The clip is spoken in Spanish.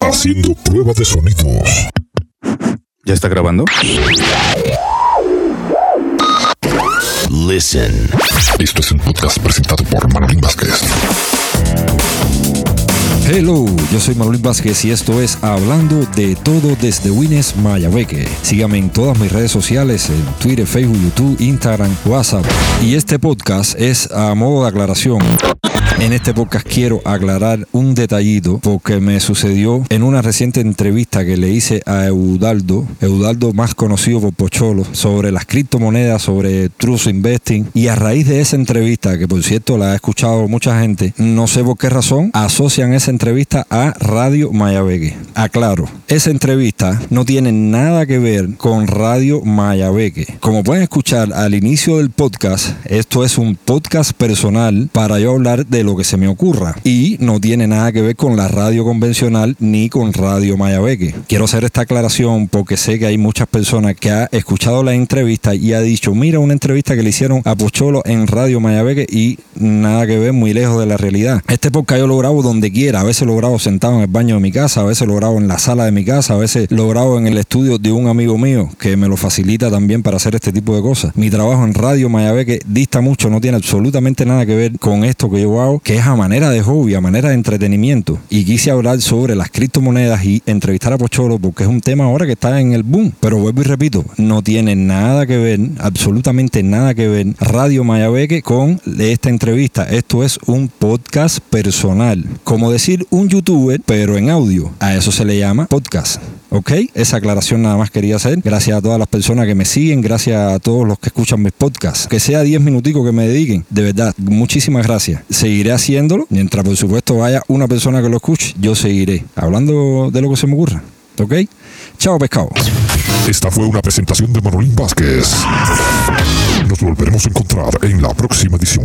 Haciendo prueba de sonidos. ¿Ya está grabando? Listen. Esto es un podcast presentado por Manolín Vázquez. Hello, yo soy Manolín Vázquez y esto es Hablando de todo desde Wines Mayabeque. Sígame en todas mis redes sociales, en Twitter, Facebook, YouTube, Instagram, WhatsApp. Y este podcast es a modo de aclaración. En este podcast quiero aclarar un detallito porque me sucedió en una reciente entrevista que le hice a Eudaldo, Eudaldo más conocido por Pocholo, sobre las criptomonedas, sobre Trust Investing. Y a raíz de esa entrevista, que por cierto la ha escuchado mucha gente, no sé por qué razón, asocian esa entrevista a Radio Mayabeque. Aclaro, esa entrevista no tiene nada que ver con Radio Mayabeque. Como pueden escuchar al inicio del podcast, esto es un podcast personal para yo hablar de lo que se me ocurra. Y no tiene nada que ver con la radio convencional ni con Radio Mayabeque. Quiero hacer esta aclaración porque sé que hay muchas personas que han escuchado la entrevista y ha dicho, mira una entrevista que le hicieron a Pocholo en Radio Mayabeque y nada que ver, muy lejos de la realidad. Este podcast yo lo grabo donde quiera, a veces lo grabo sentado en el baño de mi casa, a veces lo grabo en la sala de mi casa, a veces lo grabo en el estudio de un amigo mío que me lo facilita también para hacer este tipo de cosas. Mi trabajo en Radio Mayabeque dista mucho, no tiene absolutamente nada que ver con esto que yo hago, que es a manera de hobby, a manera de entretenimiento. Y quise hablar sobre las criptomonedas y entrevistar a Pocholo porque es un tema ahora que está en el boom. Pero vuelvo y repito, no tiene nada que ver, absolutamente nada que ver Radio Mayabeque con esta entrevista. Esto es un podcast personal. Como un youtuber, pero en audio. A eso se le llama podcast. ¿Ok? Esa aclaración nada más quería hacer. Gracias a todas las personas que me siguen, gracias a todos los que escuchan mis podcasts. Que sea 10 minuticos que me dediquen. De verdad, muchísimas gracias. Seguiré haciéndolo. Mientras, por supuesto, vaya una persona que lo escuche, yo seguiré hablando de lo que se me ocurra. ¿Ok? Chao, pescado. Esta fue una presentación de Manolín Vázquez. Nos volveremos a encontrar en la próxima edición.